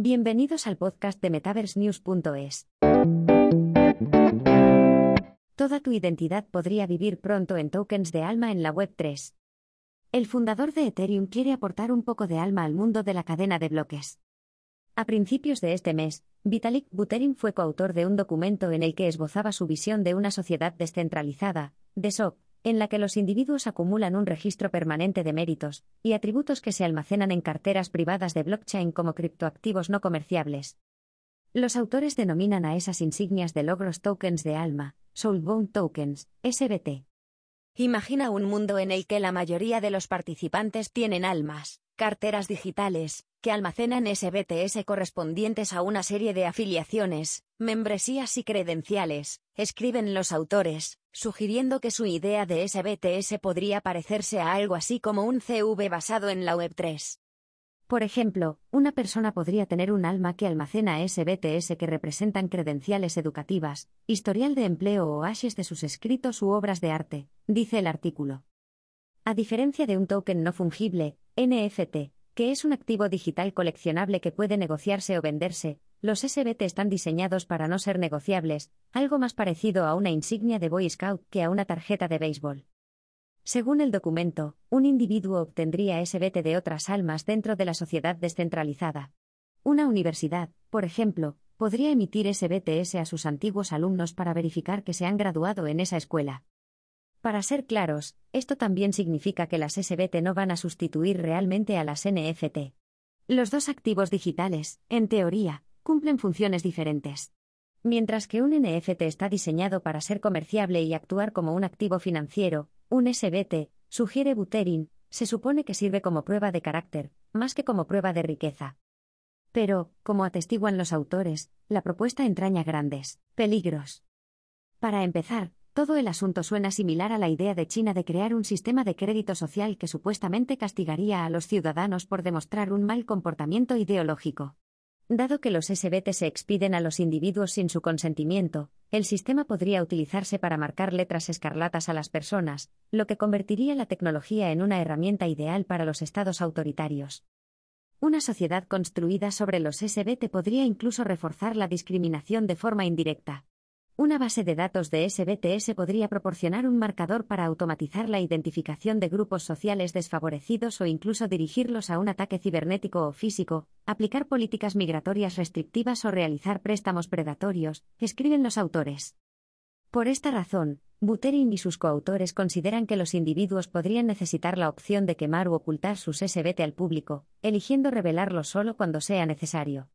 Bienvenidos al podcast de MetaverseNews.es. Toda tu identidad podría vivir pronto en tokens de alma en la Web3. El fundador de Ethereum quiere aportar un poco de alma al mundo de la cadena de bloques. A principios de este mes, Vitalik Buterin fue coautor de un documento en el que esbozaba su visión de una sociedad descentralizada, DESOC, en la que los individuos acumulan un registro permanente de méritos y atributos que se almacenan en carteras privadas de blockchain como criptoactivos no comerciables. Los autores denominan a esas insignias de logros tokens de alma, Soulbound Tokens, SBT. Imagina un mundo en el que la mayoría de los participantes tienen almas, carteras digitales, que almacenan SBTS correspondientes a una serie de afiliaciones, membresías y credenciales, escriben los autores, sugiriendo que su idea de SBTS podría parecerse a algo así como un CV basado en la Web3. Por ejemplo, una persona podría tener un alma que almacena SBTS que representan credenciales educativas, historial de empleo o hashes de sus escritos u obras de arte, dice el artículo. A diferencia de un token no fungible, NFT, que es un activo digital coleccionable que puede negociarse o venderse, los SBT están diseñados para no ser negociables, algo más parecido a una insignia de Boy Scout que a una tarjeta de béisbol. Según el documento, un individuo obtendría SBT de otras almas dentro de la sociedad descentralizada. Una universidad, por ejemplo, podría emitir SBTS a sus antiguos alumnos para verificar que se han graduado en esa escuela. Para ser claros, esto también significa que las SBT no van a sustituir realmente a las NFT. Los dos activos digitales, en teoría, cumplen funciones diferentes. Mientras que un NFT está diseñado para ser comerciable y actuar como un activo financiero, un SBT, sugiere Buterin, se supone que sirve como prueba de carácter, más que como prueba de riqueza. Pero, como atestiguan los autores, la propuesta entraña grandes peligros. Para empezar, todo el asunto suena similar a la idea de China de crear un sistema de crédito social que supuestamente castigaría a los ciudadanos por demostrar un mal comportamiento ideológico. Dado que los SBT se expiden a los individuos sin su consentimiento, el sistema podría utilizarse para marcar letras escarlatas a las personas, lo que convertiría la tecnología en una herramienta ideal para los estados autoritarios. Una sociedad construida sobre los SBT podría incluso reforzar la discriminación de forma indirecta. Una base de datos de SBTS podría proporcionar un marcador para automatizar la identificación de grupos sociales desfavorecidos o incluso dirigirlos a un ataque cibernético o físico, aplicar políticas migratorias restrictivas o realizar préstamos predatorios, escriben los autores. Por esta razón, Buterin y sus coautores consideran que los individuos podrían necesitar la opción de quemar u ocultar sus SBT al público, eligiendo revelarlo solo cuando sea necesario.